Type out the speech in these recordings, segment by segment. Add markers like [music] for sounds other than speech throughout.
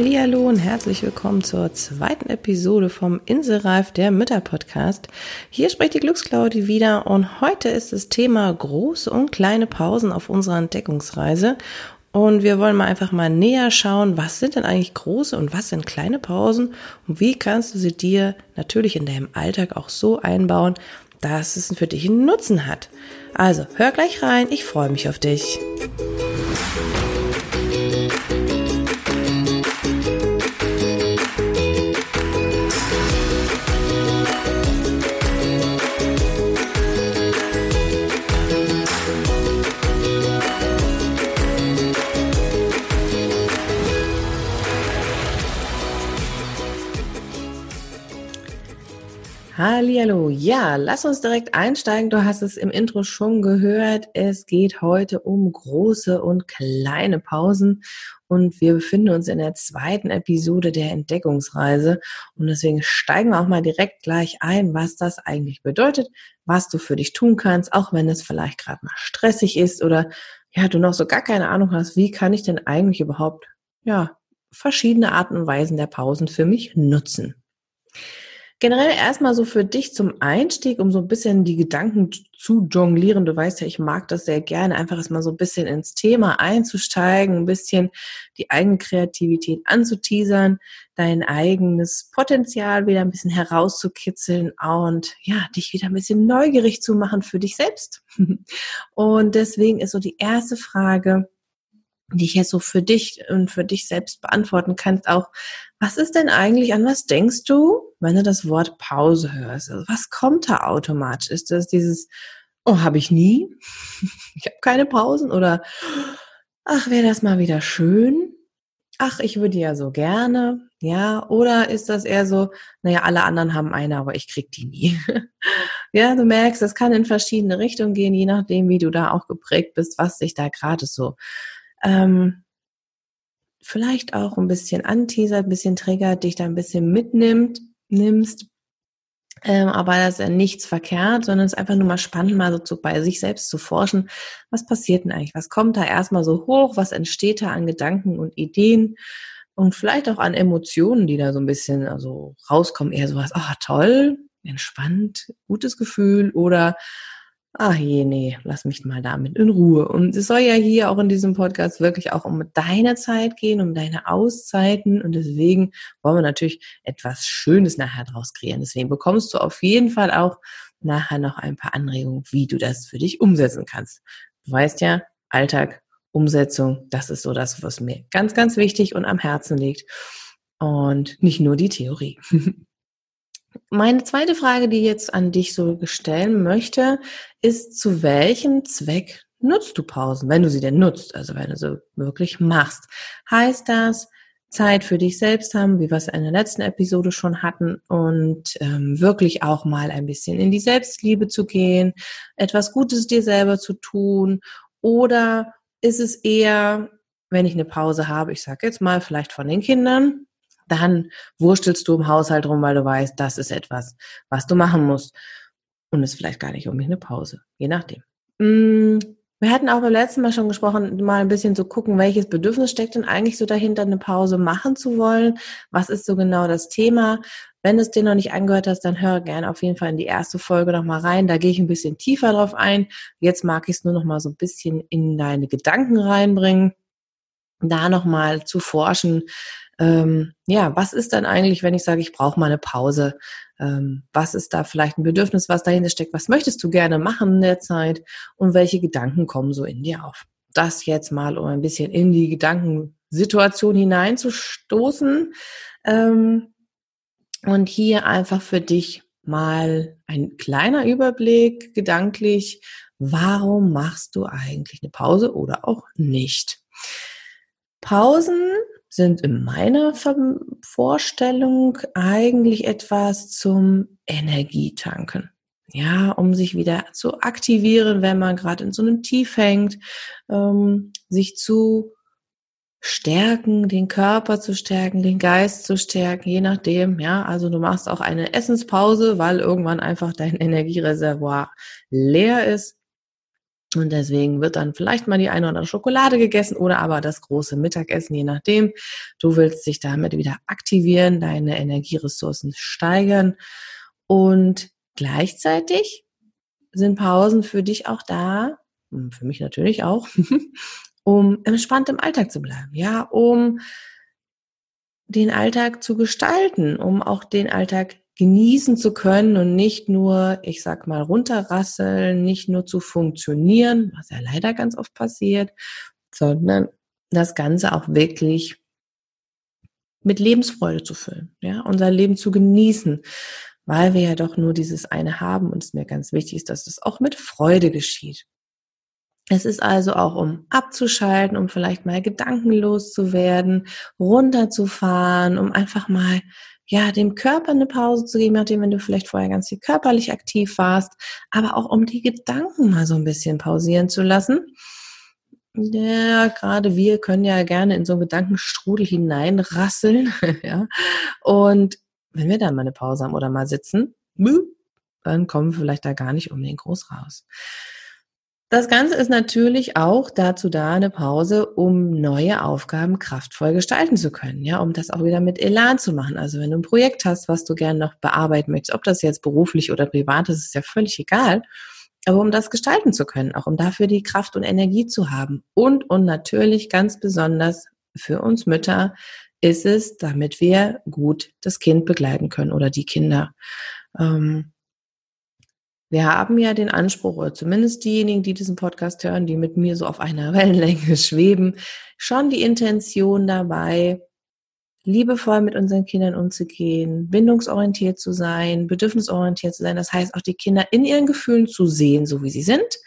Hallo und herzlich willkommen zur zweiten Episode vom Inselreif der Mütter Podcast. Hier spricht die Glücksklaudi wieder und heute ist das Thema große und kleine Pausen auf unserer Entdeckungsreise. Und wir wollen mal einfach mal näher schauen, was sind denn eigentlich große und was sind kleine Pausen und wie kannst du sie dir natürlich in deinem Alltag auch so einbauen, dass es für dich einen Nutzen hat. Also hör gleich rein, ich freue mich auf dich. Hallihallo. Ja, lass uns direkt einsteigen. Du hast es im Intro schon gehört. Es geht heute um große und kleine Pausen. Und wir befinden uns in der zweiten Episode der Entdeckungsreise. Und deswegen steigen wir auch mal direkt gleich ein, was das eigentlich bedeutet, was du für dich tun kannst, auch wenn es vielleicht gerade mal stressig ist oder ja, du noch so gar keine Ahnung hast, wie kann ich denn eigentlich überhaupt, ja, verschiedene Arten und Weisen der Pausen für mich nutzen. Generell erstmal so für dich zum Einstieg, um so ein bisschen die Gedanken zu jonglieren. Du weißt ja, ich mag das sehr gerne, einfach erstmal so ein bisschen ins Thema einzusteigen, ein bisschen die eigene Kreativität anzuteasern, dein eigenes Potenzial wieder ein bisschen herauszukitzeln und ja, dich wieder ein bisschen neugierig zu machen für dich selbst. [laughs] Und deswegen ist so die erste Frage, die ich jetzt so für dich und für dich selbst beantworten kannst, auch, was ist denn eigentlich, an was denkst du, wenn du das Wort Pause hörst? Also was kommt da automatisch? Ist das dieses, oh, habe ich nie? [laughs] ich habe keine Pausen oder ach, wäre das mal wieder schön? Ach, ich würde ja so gerne, ja, oder ist das eher so, naja, alle anderen haben eine, aber ich krieg die nie. [laughs] ja, du merkst, das kann in verschiedene Richtungen gehen, je nachdem, wie du da auch geprägt bist, was sich da gerade so ähm, vielleicht auch ein bisschen anteasert, ein bisschen triggert, dich da ein bisschen mitnimmt, nimmst. Ähm, aber das ist ja nichts verkehrt, sondern es ist einfach nur mal spannend, mal so zu, bei sich selbst zu forschen. Was passiert denn eigentlich? Was kommt da erstmal so hoch? Was entsteht da an Gedanken und Ideen? Und vielleicht auch an Emotionen, die da so ein bisschen also rauskommen. Eher sowas, ah, oh, toll, entspannt, gutes Gefühl oder ach je, nee, lass mich mal damit in Ruhe. Und es soll ja hier auch in diesem Podcast wirklich auch um deine Zeit gehen, um deine Auszeiten. Und deswegen wollen wir natürlich etwas Schönes nachher draus kreieren. Deswegen bekommst du auf jeden Fall auch nachher noch ein paar Anregungen, wie du das für dich umsetzen kannst. Du weißt ja, Alltag, Umsetzung, das ist so das, was mir ganz, ganz wichtig und am Herzen liegt. Und nicht nur die Theorie. [laughs] Meine zweite Frage, die ich jetzt an dich so stellen möchte, ist, zu welchem Zweck nutzt du Pausen, wenn du sie denn nutzt, also wenn du sie wirklich machst? Heißt das, Zeit für dich selbst haben, wie wir es in der letzten Episode schon hatten, und ähm, wirklich auch mal ein bisschen in die Selbstliebe zu gehen, etwas Gutes dir selber zu tun? Oder ist es eher, wenn ich eine Pause habe, ich sage jetzt mal vielleicht von den Kindern, dann wurstelst du im Haushalt rum, weil du weißt, das ist etwas, was du machen musst. Und es ist vielleicht gar nicht unbedingt eine Pause, je nachdem. Mm, wir hatten auch beim letzten Mal schon gesprochen, mal ein bisschen zu gucken, welches Bedürfnis steckt denn eigentlich so dahinter, eine Pause machen zu wollen. Was ist so genau das Thema? Wenn du es dir noch nicht angehört hast, dann hör gerne auf jeden Fall in die erste Folge nochmal rein. Da gehe ich ein bisschen tiefer drauf ein. Jetzt mag ich es nur noch mal so ein bisschen in deine Gedanken reinbringen. Da nochmal zu forschen, ähm, ja, was ist dann eigentlich, wenn ich sage, ich brauche mal eine Pause? Ähm, was ist da vielleicht ein Bedürfnis, was dahinter steckt? Was möchtest du gerne machen in der Zeit? Und welche Gedanken kommen so in dir auf? Das jetzt mal, um ein bisschen in die Gedankensituation hineinzustoßen. Ähm, und hier einfach für dich mal ein kleiner Überblick gedanklich. Warum machst du eigentlich eine Pause oder auch nicht? Pausen sind in meiner Vorstellung eigentlich etwas zum Energietanken. Ja, um sich wieder zu aktivieren, wenn man gerade in so einem Tief hängt, ähm, sich zu stärken, den Körper zu stärken, den Geist zu stärken, je nachdem, ja. Also du machst auch eine Essenspause, weil irgendwann einfach dein [laughs] Energiereservoir leer ist. Und deswegen wird dann vielleicht mal die eine oder andere Schokolade gegessen oder aber das große Mittagessen, je nachdem. Du willst dich damit wieder aktivieren, deine Energieressourcen steigern und gleichzeitig sind Pausen für dich auch da, für mich natürlich auch, [laughs] um entspannt im Alltag zu bleiben, ja, um den Alltag zu gestalten, um auch den Alltag genießen zu können und nicht nur, ich sag mal, runterrasseln, nicht nur zu funktionieren, was ja leider ganz oft passiert, sondern das Ganze auch wirklich mit Lebensfreude zu füllen, ja, unser Leben zu genießen, weil wir ja doch nur dieses eine haben und es mir ganz wichtig ist, dass es auch mit Freude geschieht. Es ist also auch, um abzuschalten, um vielleicht mal gedankenlos zu werden, runterzufahren, um einfach mal ja, dem Körper eine Pause zu geben, nachdem, wenn du vielleicht vorher ganz viel körperlich aktiv warst, aber auch um die Gedanken mal so ein bisschen pausieren zu lassen. Ja, gerade wir können ja gerne in so einen Gedankenstrudel hineinrasseln, [laughs] ja. Und wenn wir dann mal eine Pause haben oder mal sitzen, dann kommen wir vielleicht da gar nicht unbedingt groß raus. Das Ganze ist natürlich auch dazu da, eine Pause, um neue Aufgaben kraftvoll gestalten zu können, ja, um das auch wieder mit Elan zu machen. Also wenn du ein Projekt hast, was du gerne noch bearbeiten möchtest, ob das jetzt beruflich oder privat ist, ist ja völlig egal. Aber um das gestalten zu können, auch um dafür die Kraft und Energie zu haben. Und, und natürlich ganz besonders für uns Mütter ist es, damit wir gut das Kind begleiten können oder die Kinder. Ähm, wir haben ja den Anspruch, oder zumindest diejenigen, die diesen Podcast hören, die mit mir so auf einer [laughs] Wellenlänge schweben, schon die Intention dabei, liebevoll mit unseren Kindern umzugehen, bindungsorientiert zu sein, bedürfnisorientiert zu sein. Das heißt, auch die Kinder in ihren Gefühlen zu sehen, so wie sie sind,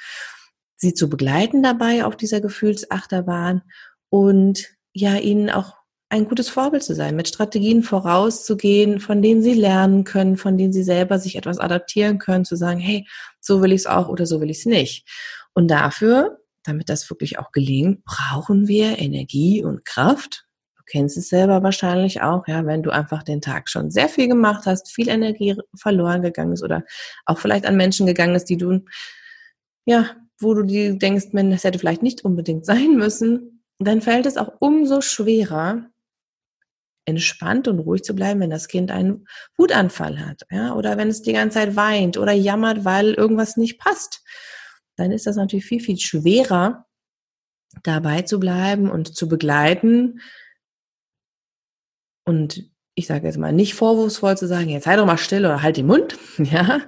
sie zu begleiten dabei auf dieser Gefühlsachterbahn und ja, ihnen auch ein gutes Vorbild zu sein, mit Strategien vorauszugehen, von denen sie lernen können, von denen sie selber sich etwas adaptieren können, zu sagen, hey, so will ich es auch oder so will ich es nicht. Und dafür, damit das wirklich auch gelingt, brauchen wir Energie und Kraft. Du kennst es selber wahrscheinlich auch, ja, wenn du einfach den Tag schon sehr viel gemacht hast, viel Energie verloren gegangen ist oder auch vielleicht an Menschen gegangen ist, die du, ja, wo du dir denkst, man, das hätte vielleicht nicht unbedingt sein müssen, dann fällt es auch umso schwerer, entspannt und ruhig zu bleiben, wenn das Kind einen Wutanfall hat, ja, oder wenn es die ganze Zeit weint oder jammert, weil irgendwas nicht passt, dann ist das natürlich viel, viel schwerer, dabei zu bleiben und zu begleiten und ich sage jetzt mal nicht vorwurfsvoll zu sagen, jetzt sei doch mal still oder halt den Mund, [laughs] ja,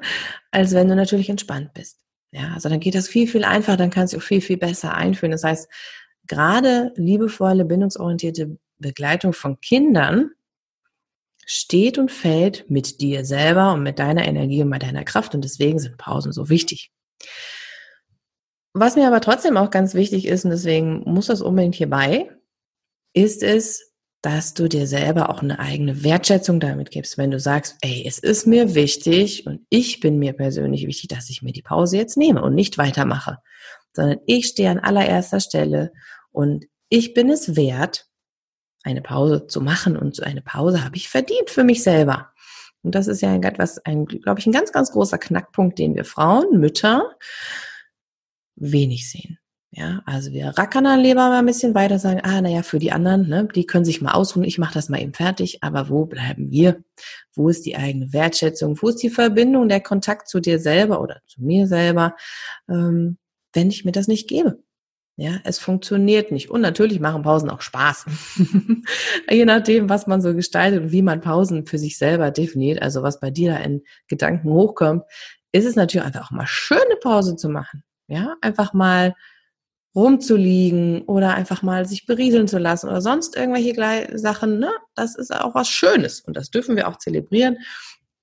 als wenn du natürlich entspannt bist. Ja, also dann geht das viel, viel einfacher, dann kannst du auch viel, viel besser einführen. Das heißt, gerade liebevolle, bindungsorientierte Begleitung von Kindern steht und fällt mit dir selber und mit deiner Energie und mit deiner Kraft und deswegen sind Pausen so wichtig. Was mir aber trotzdem auch ganz wichtig ist und deswegen muss das unbedingt hierbei, ist es, dass du dir selber auch eine eigene Wertschätzung damit gibst, wenn du sagst, ey, es ist mir wichtig und ich bin mir persönlich wichtig, dass ich mir die Pause jetzt nehme und nicht weitermache, sondern ich stehe an allererster Stelle und ich bin es wert, eine Pause zu machen und so eine Pause habe ich verdient für mich selber. Und das ist ja etwas, ein, glaube ich, ein ganz, ganz großer Knackpunkt, den wir Frauen, Mütter wenig sehen. Ja, also wir rackern dann lieber mal ein bisschen weiter, sagen, ah, naja, für die anderen, ne, die können sich mal ausruhen, ich mache das mal eben fertig, aber wo bleiben wir? Wo ist die eigene Wertschätzung? Wo ist die Verbindung, der Kontakt zu dir selber oder zu mir selber, ähm, wenn ich mir das nicht gebe? Ja, es funktioniert nicht. Und natürlich machen Pausen auch Spaß. [laughs] Je nachdem, was man so gestaltet und wie man Pausen für sich selber definiert, also was bei dir da in Gedanken hochkommt, ist es natürlich einfach auch mal schöne Pause zu machen. Ja, einfach mal rumzuliegen oder einfach mal sich berieseln zu lassen oder sonst irgendwelche Sachen, ne? Das ist auch was Schönes und das dürfen wir auch zelebrieren.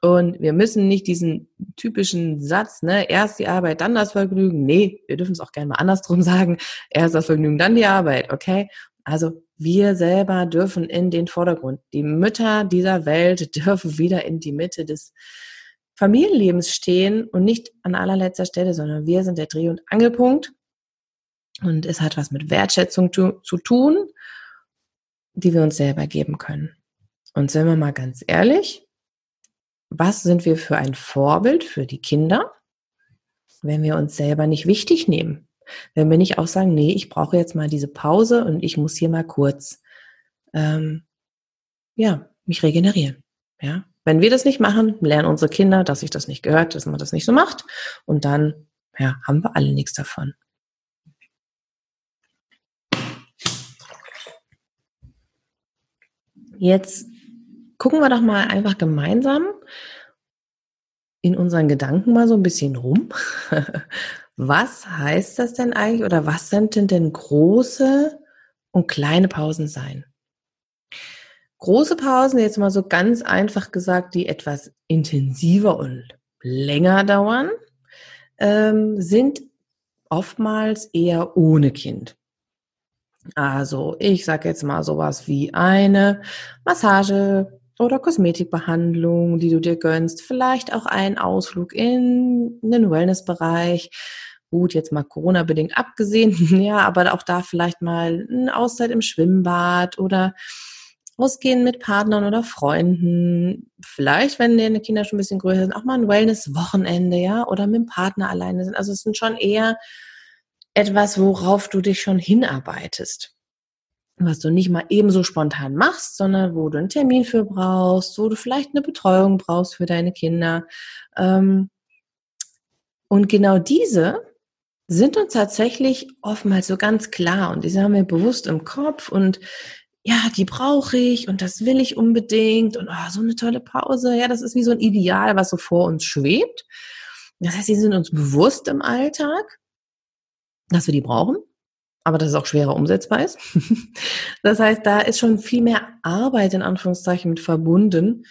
Und wir müssen nicht diesen typischen Satz, ne, erst die Arbeit, dann das Vergnügen. Nee, wir dürfen es auch gerne mal andersrum [laughs] sagen. Erst das Vergnügen, dann die Arbeit, okay? Also wir selber dürfen in den Vordergrund. Die Mütter dieser Welt [laughs] dürfen wieder in die Mitte des Familienlebens stehen und nicht an allerletzter Stelle, sondern wir sind der Dreh- und Angelpunkt. Und es hat was mit Wertschätzung zu, zu tun, die wir uns selber geben können. Und sind wir mal ganz ehrlich, was sind wir für ein Vorbild für die Kinder, wenn wir uns selber nicht wichtig nehmen? Wenn wir nicht auch sagen, nee, ich brauche jetzt mal diese Pause und ich muss hier mal kurz, ähm, ja, mich regenerieren. Ja, wenn wir das nicht machen, lernen unsere Kinder, dass sich das nicht gehört, dass man das nicht so macht. Und dann, ja, haben wir alle nichts davon. Jetzt gucken wir doch mal einfach gemeinsam in unseren Gedanken mal so ein bisschen rum. [laughs] Was heißt das denn eigentlich oder was sind denn denn große und kleine Pausen sein? Große Pausen, jetzt mal so ganz einfach gesagt, die etwas intensiver und länger dauern, ähm, sind oftmals eher ohne Kind. Also ich sage jetzt mal sowas wie eine Massage oder Kosmetikbehandlung, die du dir gönnst, vielleicht auch einen Ausflug in den Wellnessbereich. Gut, jetzt mal Corona-bedingt abgesehen, [laughs] ja, aber auch da vielleicht mal eine Auszeit im Schwimmbad oder Ausgehen mit Partnern oder Freunden. Vielleicht, wenn deine Kinder schon ein bisschen größer sind, auch mal ein Wellness-Wochenende, ja, oder mit dem Partner alleine sind. Also es sind schon eher etwas, worauf du dich schon hinarbeitest. Was du nicht mal ebenso spontan machst, sondern wo du einen Termin für brauchst, wo du vielleicht eine Betreuung brauchst für deine Kinder. Ähm, und genau diese sind uns tatsächlich oftmals so ganz klar und diese haben wir bewusst im Kopf und ja, die brauche ich und das will ich unbedingt und oh, so eine tolle Pause. Ja, das ist wie so ein Ideal, was so vor uns schwebt. Das heißt, die sind uns bewusst im Alltag, dass wir die brauchen, aber dass es auch schwerer umsetzbar ist. [laughs] das heißt, da ist schon viel mehr Arbeit in Anführungszeichen mit verbunden,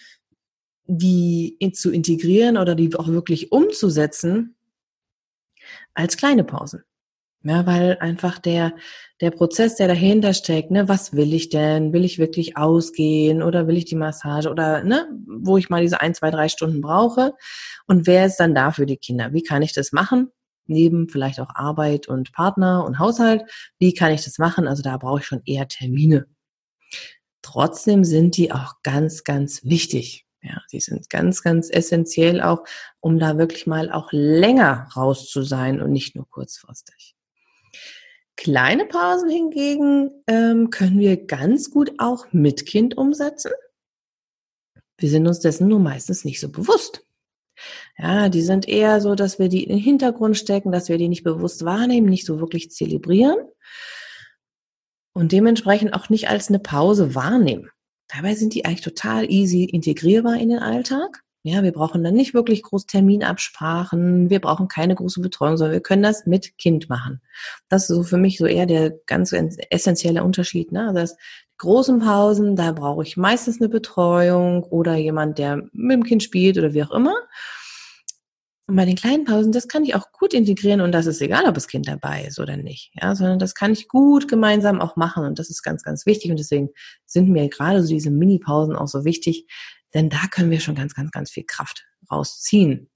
die zu integrieren oder die auch wirklich umzusetzen als kleine Pausen. Ja, weil einfach der, der Prozess, der dahinter steckt, ne, was will ich denn? Will ich wirklich ausgehen oder will ich die Massage oder, ne, wo ich mal diese ein, zwei, drei Stunden brauche? Und wer ist dann da für die Kinder? Wie kann ich das machen? Neben vielleicht auch Arbeit und Partner und Haushalt. Wie kann ich das machen? Also da brauche ich schon eher Termine. Trotzdem sind die auch ganz, ganz wichtig. Ja, die sind ganz, ganz essentiell auch, um da wirklich mal auch länger raus zu sein und nicht nur kurzfristig. Kleine Pausen hingegen ähm, können wir ganz gut auch mit Kind umsetzen. Wir sind uns dessen nur meistens nicht so bewusst. Ja, die sind eher so, dass wir die in den Hintergrund stecken, dass wir die nicht bewusst wahrnehmen, nicht so wirklich zelebrieren und dementsprechend auch nicht als eine Pause wahrnehmen. Dabei sind die eigentlich total easy integrierbar in den Alltag. Ja, wir brauchen dann nicht wirklich groß Terminabsprachen, wir brauchen keine große Betreuung, sondern wir können das mit Kind machen. Das ist so für mich so eher der ganz essentielle Unterschied. Ne? Also das großen Pausen, da brauche ich meistens eine Betreuung oder jemand, der mit dem Kind spielt oder wie auch immer. Und bei den kleinen Pausen, das kann ich auch gut integrieren und das ist egal, ob das Kind dabei ist oder nicht, ja, sondern das kann ich gut gemeinsam auch machen und das ist ganz, ganz wichtig und deswegen sind mir gerade so diese Mini-Pausen auch so wichtig, denn da können wir schon ganz, ganz, ganz viel Kraft rausziehen.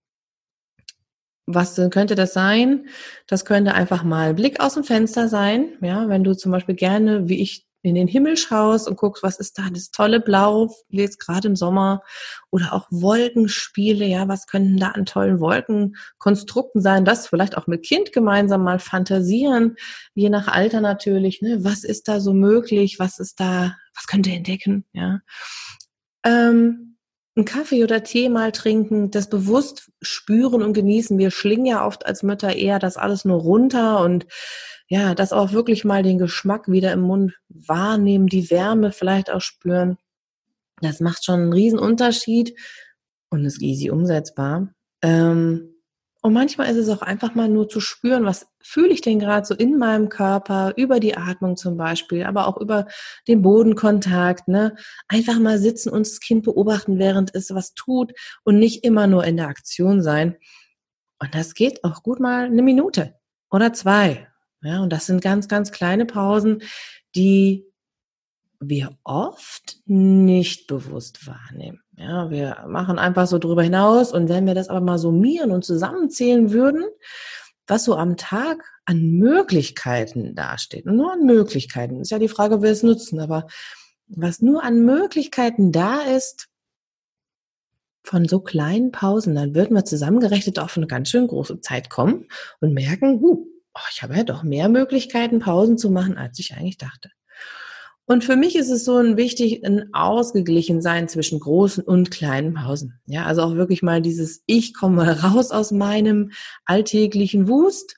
Was könnte das sein? Das könnte einfach mal Blick aus dem Fenster sein. Ja, wenn du zum Beispiel gerne, wie ich, in den Himmel schaust und guckst, was ist da, das tolle Blau, jetzt gerade im Sommer, oder auch Wolkenspiele, ja, was könnten da an tollen Wolkenkonstrukten sein, das vielleicht auch mit Kind gemeinsam mal fantasieren, je nach Alter natürlich, ne, was ist da so möglich, was ist da, was könnt ihr entdecken, ja? Ähm, einen Kaffee oder Tee mal trinken, das bewusst spüren und genießen. Wir schlingen ja oft als Mütter eher das alles nur runter und ja, das auch wirklich mal den Geschmack wieder im Mund wahrnehmen, die Wärme vielleicht auch spüren. Das macht schon einen riesen Unterschied und ist easy umsetzbar. Ähm, und manchmal ist es auch einfach mal nur zu spüren, was fühle ich denn gerade so in meinem Körper, über die Atmung zum Beispiel, aber auch über den Bodenkontakt. Ne? Einfach mal sitzen und das Kind beobachten, während es was tut und nicht immer nur in der Aktion sein. Und das geht auch gut mal eine Minute oder zwei. Ja, und das sind ganz, ganz kleine Pausen, die wir oft nicht bewusst wahrnehmen. Ja, wir machen einfach so drüber hinaus und wenn wir das aber mal summieren und zusammenzählen würden, was so am Tag an Möglichkeiten dasteht, und nur an Möglichkeiten, ist ja die Frage, wer es nutzen, aber was nur an Möglichkeiten da ist, von so kleinen Pausen, dann würden wir zusammengerechnet auf eine ganz schön große Zeit kommen und merken, huh, oh, ich habe ja doch mehr Möglichkeiten, Pausen zu machen, als ich eigentlich dachte. Und für mich ist es so ein wichtig, ein ausgeglichen sein zwischen großen und kleinen Pausen. Ja, also auch wirklich mal dieses, ich komme raus aus meinem alltäglichen Wust.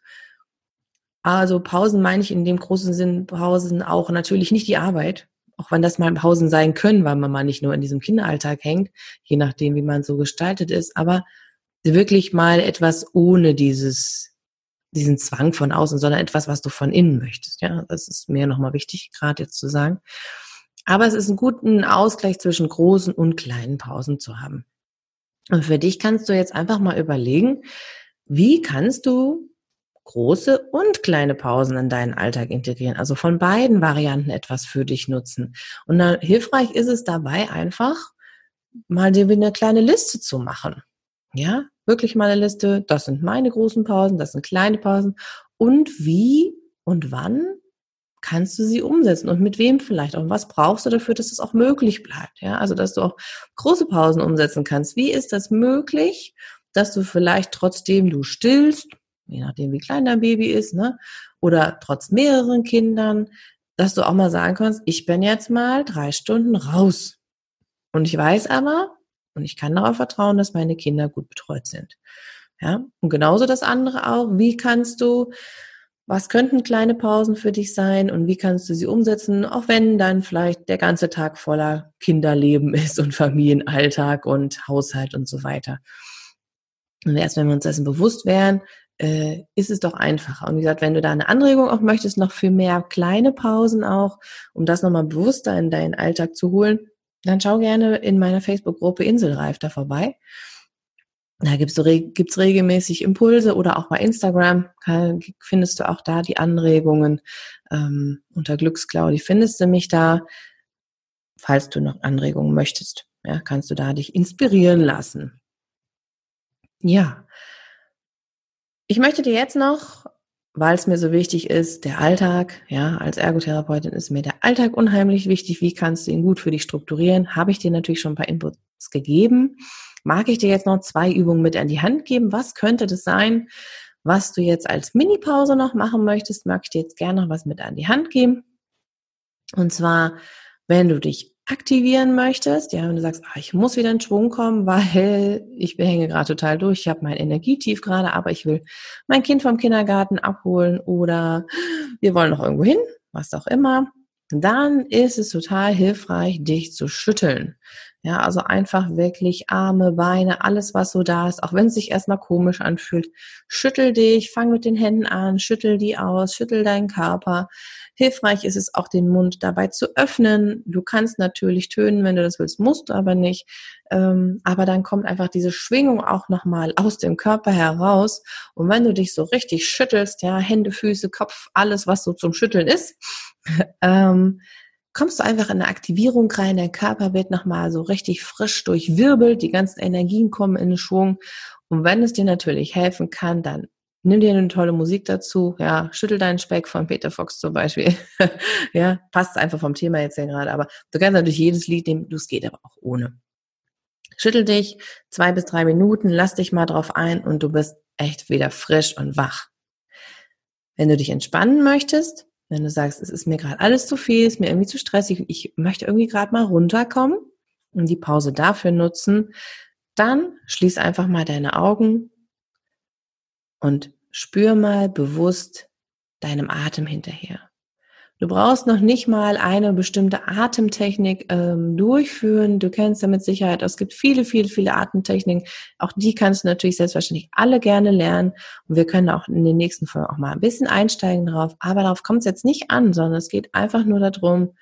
Also Pausen meine ich in dem großen Sinn Pausen auch natürlich nicht die Arbeit, auch wenn das mal Pausen sein können, weil man mal nicht nur in diesem Kinderalltag hängt, je nachdem, wie man so gestaltet ist, aber wirklich mal etwas ohne dieses diesen Zwang von außen, sondern etwas, was du von innen möchtest. Ja, das ist mir nochmal wichtig, gerade jetzt zu sagen. Aber es ist ein guter Ausgleich zwischen großen und kleinen Pausen zu haben. Und für dich kannst du jetzt einfach mal überlegen, wie kannst du große und kleine Pausen in deinen Alltag integrieren. Also von beiden Varianten etwas für dich nutzen. Und dann hilfreich ist es dabei einfach, mal dir eine kleine Liste zu machen. Ja, wirklich mal eine Liste. Das sind meine großen Pausen, das sind kleine Pausen. Und wie und wann kannst du sie umsetzen und mit wem vielleicht auch? Und was brauchst du dafür, dass es auch möglich bleibt? Ja, also, dass du auch große Pausen umsetzen kannst. Wie ist das möglich, dass du vielleicht trotzdem du stillst, je nachdem wie klein dein Baby ist, ne? Oder trotz mehreren Kindern, dass du auch mal sagen kannst, ich bin jetzt mal drei Stunden raus. Und ich weiß aber, und ich kann darauf vertrauen, dass meine Kinder gut betreut sind. Ja, und genauso das andere auch. Wie kannst du, was könnten kleine Pausen für dich sein und wie kannst du sie umsetzen, auch wenn dann vielleicht der ganze Tag voller Kinderleben [laughs] ist und Familienalltag und Haushalt und so weiter. Und erst wenn wir uns dessen bewusst wären, äh, ist es doch einfacher. Und wie gesagt, wenn du da eine Anregung auch möchtest, noch für mehr kleine Pausen auch, um das nochmal bewusster in deinen Alltag zu holen, dann schau gerne in meiner Facebook-Gruppe Inselreif da vorbei. Da gibt's, gibt's regelmäßig Impulse oder auch bei Instagram findest du auch da die Anregungen. Ähm, unter Glücksclaudi findest du mich da. Falls du noch Anregungen möchtest, ja, kannst du da dich inspirieren lassen. Ja. Ich möchte dir jetzt noch weil es mir so wichtig ist, der Alltag, ja, als Ergotherapeutin ist mir der Alltag unheimlich wichtig. Wie kannst du ihn gut für dich strukturieren? Habe ich dir natürlich schon ein paar Inputs gegeben. Mag ich dir jetzt noch zwei Übungen mit an die Hand geben? Was könnte das sein, was du jetzt als Mini-Pause noch machen möchtest? Mag ich dir jetzt gerne noch was mit an die Hand geben? Und zwar, wenn du dich aktivieren möchtest, ja, wenn du sagst, ah, ich muss wieder in Schwung kommen, weil ich hänge gerade total durch, ich habe mein Energietief gerade, aber ich will mein Kind vom Kindergarten abholen oder wir wollen noch irgendwo hin, was auch immer, dann ist es total hilfreich, dich zu schütteln. Ja, also einfach wirklich Arme, Beine, alles was so da ist, auch wenn es sich erstmal komisch anfühlt. Schüttel dich, fang mit den Händen an, schüttel die aus, schüttel deinen Körper. Hilfreich ist es auch, den Mund dabei zu öffnen. Du kannst natürlich tönen, wenn du das willst, musst du aber nicht. Ähm, aber dann kommt einfach diese Schwingung auch nochmal aus dem Körper heraus. Und wenn du dich so richtig schüttelst, ja, Hände, Füße, Kopf, alles, was so zum Schütteln ist, [laughs] ähm, kommst du einfach in eine Aktivierung rein, dein Körper wird nochmal so richtig frisch durchwirbelt, die ganzen Energien kommen in den Schwung. Und wenn es dir natürlich helfen kann, dann nimm dir eine tolle Musik dazu, ja, schüttel deinen Speck von Peter Fox zum Beispiel. [laughs] ja, passt einfach vom Thema jetzt ja gerade, aber du kannst natürlich jedes Lied nehmen, du es geht aber auch ohne. Schüttel dich zwei bis drei Minuten, lass dich mal drauf ein und du bist echt wieder frisch und wach. Wenn du dich entspannen möchtest, wenn du sagst, es ist mir gerade alles zu viel, ist mir irgendwie zu stressig, ich möchte irgendwie gerade mal runterkommen und die Pause dafür nutzen, dann schließ einfach mal deine Augen und spür mal bewusst deinem Atem hinterher. Du brauchst noch nicht mal eine bestimmte Atemtechnik ähm, durchführen. Du kennst ja mit Sicherheit, es gibt viele, viele, viele Atemtechniken. Auch die kannst du natürlich selbstverständlich alle gerne lernen. Und wir können auch in den nächsten Folgen auch mal ein bisschen einsteigen drauf. Aber darauf kommt es jetzt nicht an, sondern es geht einfach nur darum,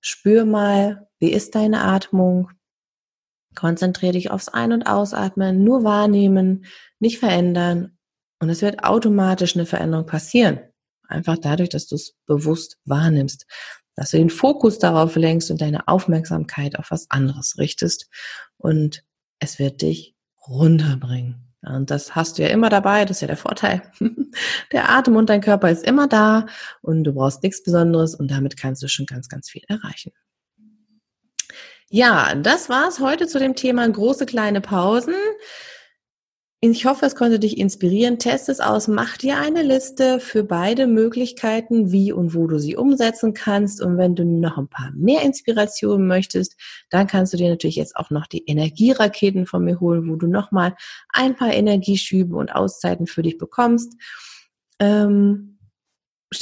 spür mal, wie ist deine Atmung? Konzentriere dich aufs Ein- und Ausatmen, nur wahrnehmen, nicht verändern. Und es wird automatisch eine Veränderung passieren. Einfach dadurch, dass du es bewusst wahrnimmst, dass du den Fokus darauf lenkst und deine Aufmerksamkeit auf was anderes richtest und es wird dich runterbringen. Und das hast du ja immer dabei, das ist ja der Vorteil. [laughs] Der Atem und dein Körper ist immer da und du brauchst nichts Besonderes und damit kannst du schon ganz, ganz viel erreichen. Ja, das war's heute zu dem Thema große kleine Pausen. Ich hoffe, es konnte dich inspirieren. Test es aus, mach dir eine Liste für beide Möglichkeiten, wie und wo du sie umsetzen kannst. Und wenn du noch ein paar mehr Inspirationen möchtest, dann kannst du dir natürlich jetzt auch noch die Energieraketen von mir holen, wo du nochmal ein paar Energieschübe und Auszeiten für dich bekommst. Ähm,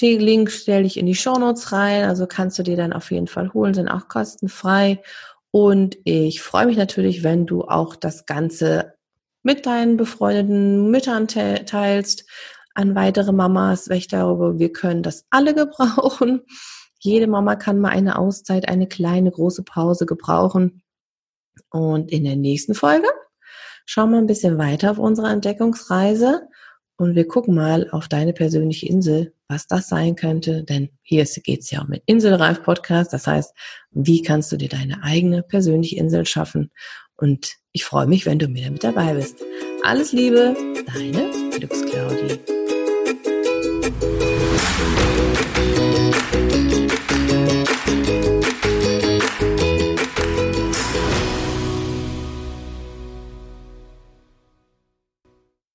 Link stelle ich in die Shownotes rein, also kannst du dir dann auf jeden Fall holen, sind auch kostenfrei. Und ich freue mich natürlich, wenn du auch das Ganze mit deinen befreundeten Müttern te teilst, an weitere Mamas, weil ich glaube, wir können das alle [laughs] gebrauchen. Jede Mama kann mal eine Auszeit, eine kleine, große Pause gebrauchen. Und in der nächsten Folge schauen wir ein bisschen weiter auf unserer Entdeckungsreise und wir gucken mal auf deine persönliche Insel, was das sein könnte. Denn hier geht es ja um den Inselreif Podcast. Das heißt, wie kannst du dir deine eigene persönliche Insel schaffen? Und ich freue mich, wenn du wieder mit dabei bist. Alles Liebe, deine Glücksclaudie.